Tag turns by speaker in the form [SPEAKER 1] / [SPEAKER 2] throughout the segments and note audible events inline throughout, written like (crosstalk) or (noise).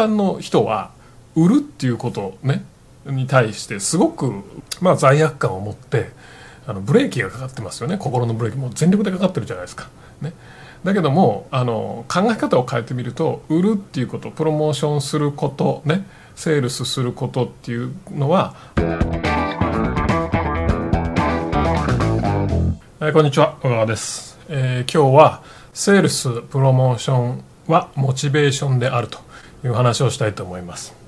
[SPEAKER 1] 般の人は売るっていうことねに対してすごく、まあ、罪悪感を持ってあのブレーキがかかってますよね。心のブレーキも全力でかかってるじゃないですか。ね、だけどもあの考え方を変えてみると売るっていうことプロモーションすることねセールスすることっていうのははいこんにちは。小川です、えー、今日はセールスプロモーションはモチベーションであると。いう話をしたいと思います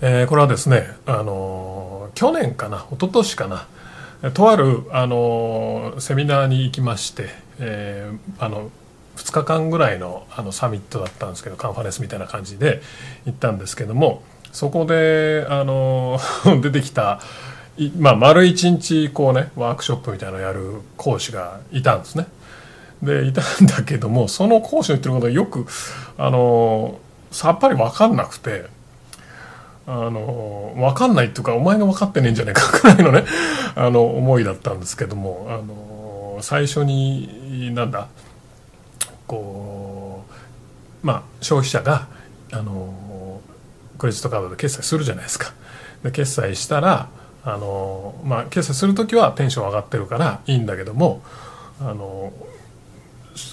[SPEAKER 1] えー、これはですね、あの去年かな一昨年かなとある、あのセミナーに行きまして、えー、あの2日間ぐらいのあのサミットだったんですけどカンファレンスみたいな感じで行ったんですけどもそこで、あの (laughs) 出てきた、まあ、丸一日こうねワークショップみたいなのをやる講師がいたんですね。でいたんだけどもその講師の言ってることはよく、あのさっぱり分かんなくて。あの分かんないっていうかお前が分かってねえんじゃねえか (laughs) くらいのねあの思いだったんですけどもあの最初になんだこうまあ消費者があのクレジットカードで決済するじゃないですか。で決済したらあの、まあ、決済する時はテンション上がってるからいいんだけどもあの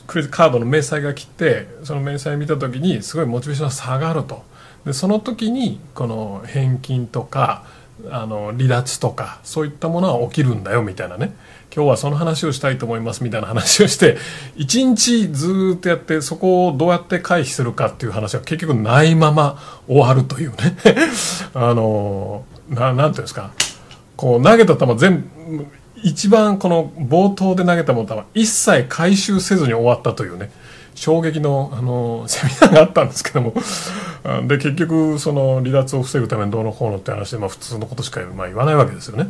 [SPEAKER 1] クレジットカードの明細が来てその明細を見た時にすごいモチベーションが下がると。でその時にこの返金とかあの離脱とかそういったものは起きるんだよみたいなね。今日はその話をしたいと思いますみたいな話をして一日ずっとやってそこをどうやって回避するかっていう話は結局ないまま終わるというね。(laughs) あのななんていうんですか。こう投げた球全部一番この冒頭で投げたものは一切回収せずに終わったというね衝撃のあの (laughs) セミナーがあったんですけどもで結局その離脱を防ぐためにどうのこうのって話で、まあ、普通のことしかま言わないわけですよね。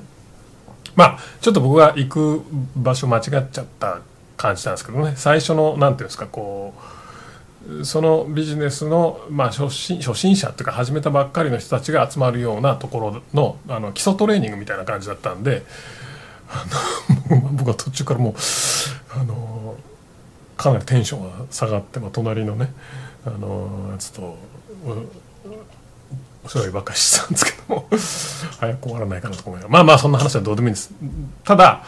[SPEAKER 1] まあちょっと僕が行く場所間違っちゃった感じなんですけどね最初の何ていうんですかこうそのビジネスの、まあ、初心初心者っていうか始めたばっかりの人たちが集まるようなところのあの基礎トレーニングみたいな感じだったんで (laughs) 僕は途中からもうあのかなりテンションが下がって、まあ、隣のねあのやつとお世話ばっかりしてたんですけども (laughs) 早く終わらないかなと思いままあまあそんな話はどうでもいいんです。ただ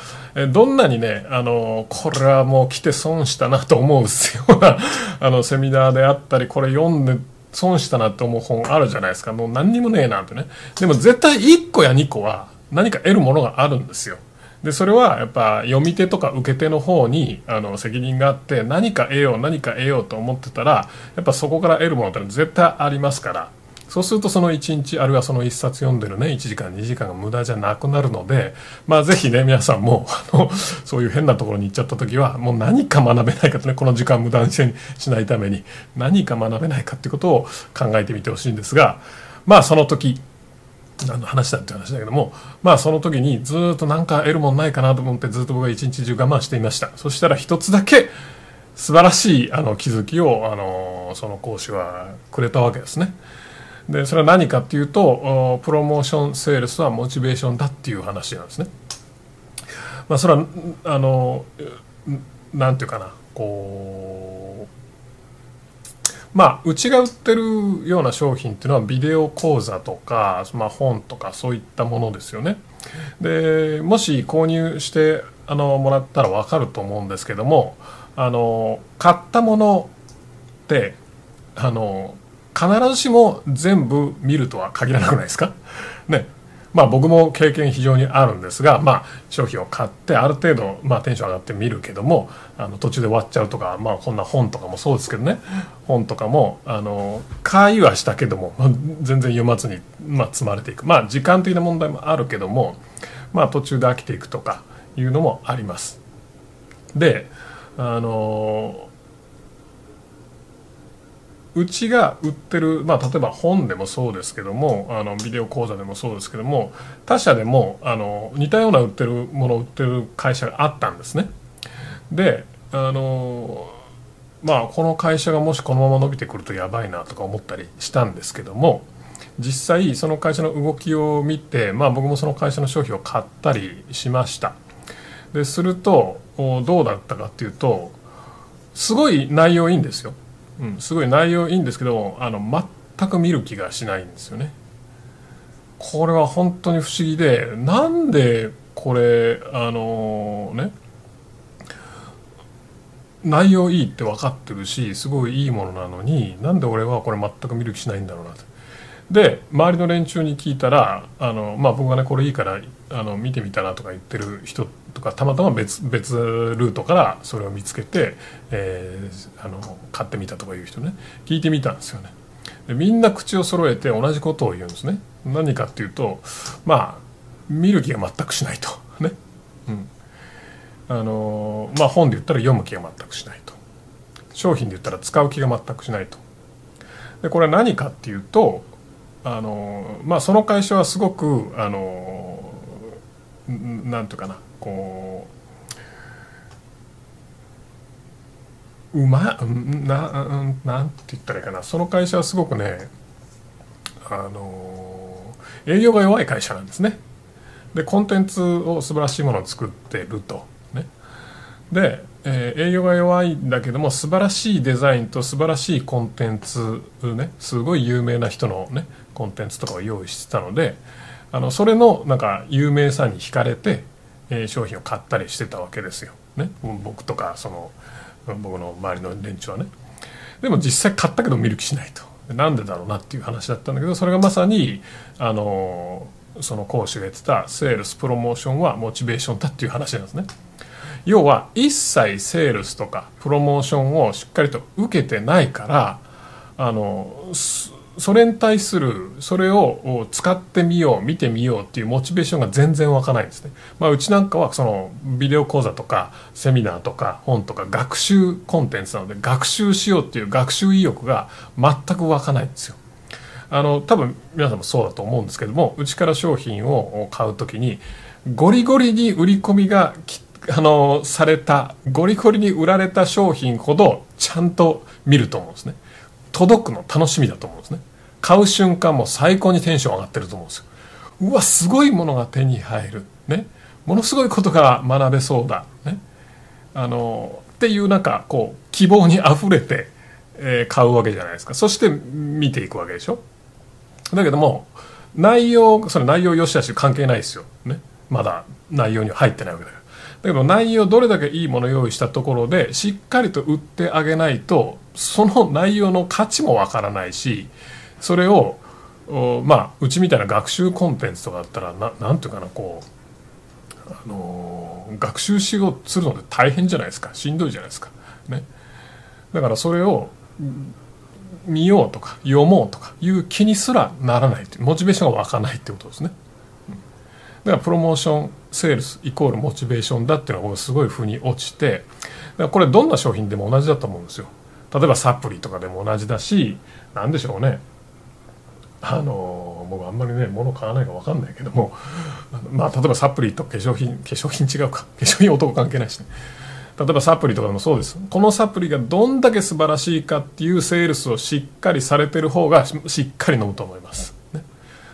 [SPEAKER 1] どんなにねあのこれはもう来て損したなと思うような (laughs) あのセミナーであったりこれ読んで損したなって思う本あるじゃないですか。もう何にもねえなんてね。でも絶対1個や2個は何か得るものがあるんですよ。でそれはやっぱ読み手とか受け手の方にあの責任があって何か得よう何か得ようと思ってたらやっぱそこから得るものって絶対ありますから。そうするとその1日あるいはその1冊読んでるね1時間2時間が無駄じゃなくなるのでまあぜひね皆さんも (laughs) あのそういう変なところに行っちゃった時はもう何か学べないかとねこの時間無駄にしないために何か学べないかっていうことを考えてみてほしいんですがまあその時何の話だって話だけどもまあその時にずっと何か得るもんないかなと思ってずっと僕は一日中我慢していました。そしたら一つだけ素晴らしいあの気づきをあのその講師はくれたわけですね。でそれは何かっていうとプロモーションセールスはモチベーションだっていう話なんですね。まあそれはあのなんていうかなこうまあうちが売ってるような商品っていうのはビデオ講座とか、まあ、本とかそういったものですよね。でもし購入してあのもらったら分かると思うんですけどもあの買ったものってあの必ずしも全部見るとは限らなくないですか？ねまあ僕も経験非常にあるんですが、まあ商品を買ってある程度、まあテンション上がって見るけども、あの途中で終わっちゃうとか、まあこんな本とかもそうですけどね、本とかも、あの、買いはしたけども、まあ、全然読まずに、まあ積まれていく。まあ時間的な問題もあるけども、まあ途中で飽きていくとかいうのもあります。で、あのうちが売ってる、まあ、例えば本でもそうですけどもあのビデオ講座でもそうですけども他社でもあの似たような売ってるものを売ってる会社があったんですね。であのまあこの会社がもしこのまま伸びてくるとやばいなとか思ったりしたんですけども実際その会社の動きを見て、まあ、僕もその会社の商品を買ったりしました。でするとどうだったかっていうとすごい内容いいんですよ。うん、すごい内容いいんですけどあの全く見る気がしないんですよねこれは本当に不思議でなんでこれあのね内容いいって分かってるしすごいいいものなのになんで俺はこれ全く見る気しないんだろうなと。で周りの連中に聞いたらあの、まあ、僕がねこれいいからあの見てみたらとか言ってる人ってとかたまたま別別ルートからそれを見つけて、えー、あの買ってみたとかいう人ね聞いてみたんですよね。でみんな口を揃えて同じことを言うんですね。何かっていうとまあ見る気が全くしないとね。うんあのまあ本で言ったら読む気が全くしないと商品で言ったら使う気が全くしないとでこれは何かっていうとあのまあその会社はすごくあのなんていうかなこううまななんて言ったらいいかな。その会社はすごくねあの営業が弱い会社なんですね。でコンテンツを素晴らしいものを作ってると。ね。で、えー、営業が弱いんだけども素晴らしいデザインと素晴らしいコンテンツねすごい有名な人のねコンテンツとかを用意してたのであのそれのなんか有名さに惹かれて、え、商品を買ったりしてたわけですよ、ね、僕とかその僕の周りの連中はね。でも実際買ったけど見る気しないと。なんでだろうなっていう話だったんだけどそれがまさにあのその講師が言ってたセールスプロモーションはモチベーションだっていう話なんですね。要は一切セールスとかプロモーションをしっかりと受けてないからあのそれに対するそれを使ってみよう見てみようっていうモチベーションが全然湧かないんですね、まあ、うちなんかはそのビデオ講座とかセミナーとか本とか学習コンテンツなので学習しようっていう学習意欲が全く湧かないんですよ。あの多分皆さんもそうだと思うんですけどもうちから商品を買う時にゴリゴリに売り込みがあのされたゴリゴリに売られた商品ほどちゃんと見ると思うんですね。届くの楽しみだと思うんですね。買う瞬間も最高にテンション上がってると思うんですよ。うわすごいものが手に入る。ね。ものすごいことが学べそうだ。ね。あのっていうなんかこう希望にあふれて、えー、買うわけじゃないですか。そして見ていくわけでしょ。だけども内容それ内容よしあし関係ないですよ。ね。まだ内容には入ってないわけだから。だけど内容どれだけいいもの用意したところでしっかりと売ってあげないとその内容の価値もわからないしそれをまあうちみたいな学習コンテンツとかだったらななんていうかなこう、あのー、学習しようするので大変じゃないですかしんどいじゃないですか。ね、だからそれを見ようとか読もうとかいう気にすらならないモチベーションが湧かないってことですね。だからプロモーションセールスイコールモチベーションだっていうのがすごい風に落ちてこれどんな商品でも同じだと思うんですよ例えばサプリとかでも同じだし何でしょうね。あの僕あんまりね物買わないか分かんないけどもまあ例えばサプリと化粧品化粧品違うか。化粧品男関係ないしね。例えばサプリとかでもそうです。このサプリがどんだけ素晴らしいかっていうセールスをしっかりされてる方がしっかり飲むと思います。ね。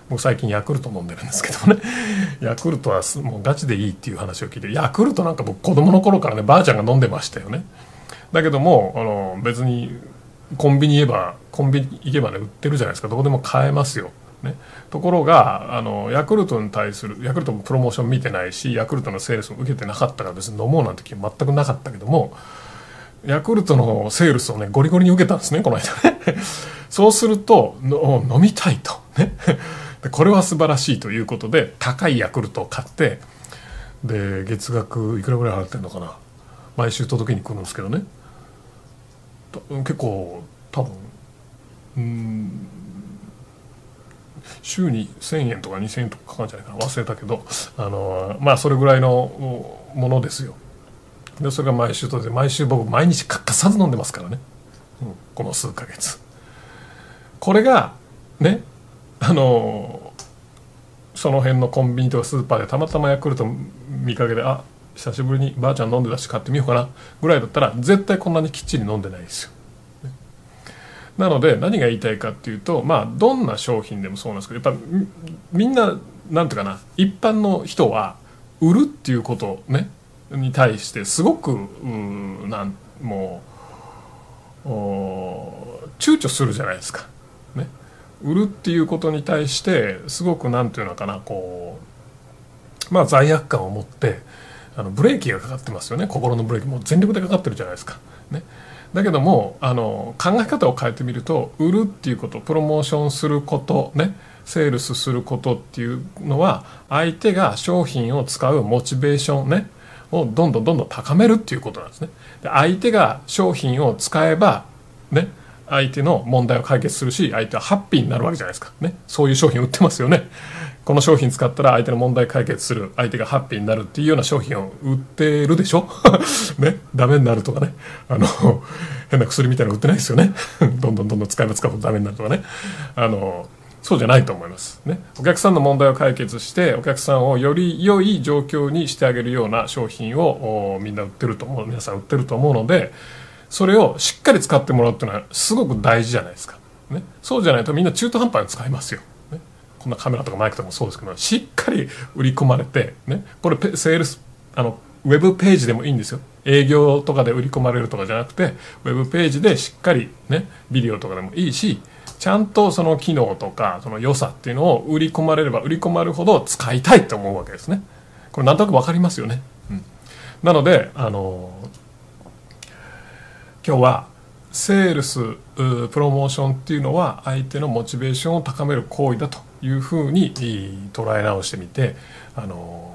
[SPEAKER 1] 僕最近ヤクルト飲んでるんですけどね。(laughs) ヤクルトはもうガチでいいっていう話を聞いてヤクルトなんか僕子供の頃からねばあちゃんが飲んでましたよね。だけどもあの別にコンビニ言えばコンビニ行けばね売ってるじゃないですか。どこでも買えますよ。ね、ところがあのヤクルトに対するヤクルトもプロモーション見てないしヤクルトのセールスも受けてなかったから別に飲もうなんて気全くなかったけどもヤクルトのセールスをねゴリゴリに受けたんですねこの間。ね (laughs) そうすると飲みたいと。ね。でこれは素晴らしいということで高いヤクルトを買ってで月額いくらぐらい払ってるのかな。毎週届けに来るんですけどね。結構多分うん週に1,000円とか2,000円とかかかるんじゃないかな。忘れたけどあのまあそれぐらいのものですよ。でそれが毎週届いて毎週僕毎日欠かさず飲んでますからね、うん、この数ヶ月。これがねあのその辺のコンビニとかスーパーでたまたまヤクルト見かけであ久しぶりにばあちゃん飲んでたし買ってみようかなぐらいだったら絶対こんなにきっちり飲んでないですよ。なので何が言いたいかっていうとまあどんな商品でもそうなんですけどやっぱみんななんていうかな一般の人は売るっていうことねに対してすごくうなんもう躊躇するじゃないですか。ね、売るっていうことに対してすごく何て言うのかなこうまあ罪悪感を持ってあのブレーキがかかってますよね。心のブレーキ。も全力でかかってるじゃないですか。ね、だけどもあの考え方を変えてみると売るっていうことプロモーションすることね。セールスすることっていうのは相手が商品を使うモチベーションね。をどんどんどんどん高めるっていうことなんですね。で相手が商品を使えばね。相手の問題を解決するし相手はハッピーになるわけじゃないですか。ね。そういう商品売ってますよね。この商品使ったら相手の問題解決する相手がハッピーになるっていうような商品を売ってるでしょ。(laughs) ね。ダメになるとかね。あの変な薬みたいなの売ってないですよね。(laughs) どんどんどんどん使えば使うほどダメになるとかね。あのそうじゃないと思います。ね。お客さんの問題を解決して、お客さんをより良い状況にしてあげるような商品をみんな売ってると思う、皆さん売ってると思うので、それをしっかり使ってもらうっていうのはすごく大事じゃないですか。ね。そうじゃないとみんな中途半端に使いますよ。ね。こんなカメラとかマイクとかもそうですけど、しっかり売り込まれて、ね。これセールス、あの、ウェブページでもいいんですよ。営業とかで売り込まれるとかじゃなくて、ウェブページでしっかりね、ビデオとかでもいいし、ちゃんとその機能とかその良さっていうのを売り込まれれば売り込まれるほど使いたいと思うわけですね。これなんとなく分かりますよね。うん、なので、あの今日はセールスプロモーションっていうのは相手のモチベーションを高める行為だというふうに捉え直してみて、あの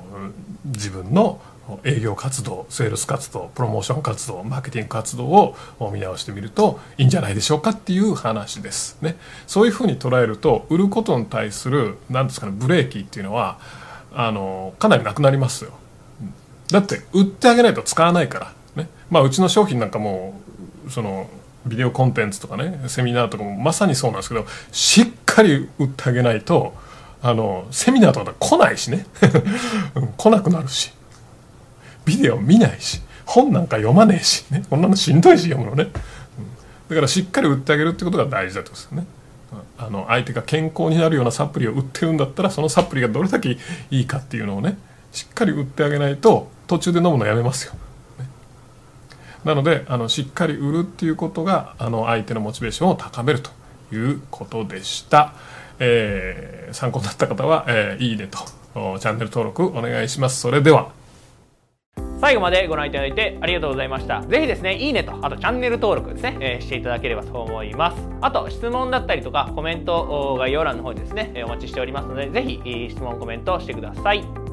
[SPEAKER 1] 自分の営業活動セールス活動プロモーション活動マーケティング活動を見直してみるといいんじゃないでしょうかっていう話ですね。そういうふうに捉えると売ることに対する何ですかねブレーキっていうのはあのかなりなくなりますよ。だって売ってあげないと使わないからね。まあうちの商品なんかもそのビデオコンテンツとかねセミナーとかもまさにそうなんですけどしっかり売ってあげないとあのセミナーとか来ないしね。(laughs) 来なくなるし。ビデオ見ないし。本なんか読まねえしね。こんなのしんどいし読むのね、だからしっかり売ってあげるってことが大事だってことですよね。あの相手が健康になるようなサプリを売ってるんだったらそのサプリがどれだけいいかっていうのをねしっかり売ってあげないと途中で飲むのやめますよ、なのであのしっかり売るっていうことがあの相手のモチベーションを高めるということでした、えー、参考になった方は、えー、いいねとチャンネル登録お願いしますそれでは
[SPEAKER 2] 最後までご覧いただいてありがとうございました。ぜひですね、いいねと、あとチャンネル登録ですね、えー、していただければと思います。あと、質問だったりとか、コメント概要欄の方にですね、お待ちしておりますので、ぜひ質問、コメントしてください。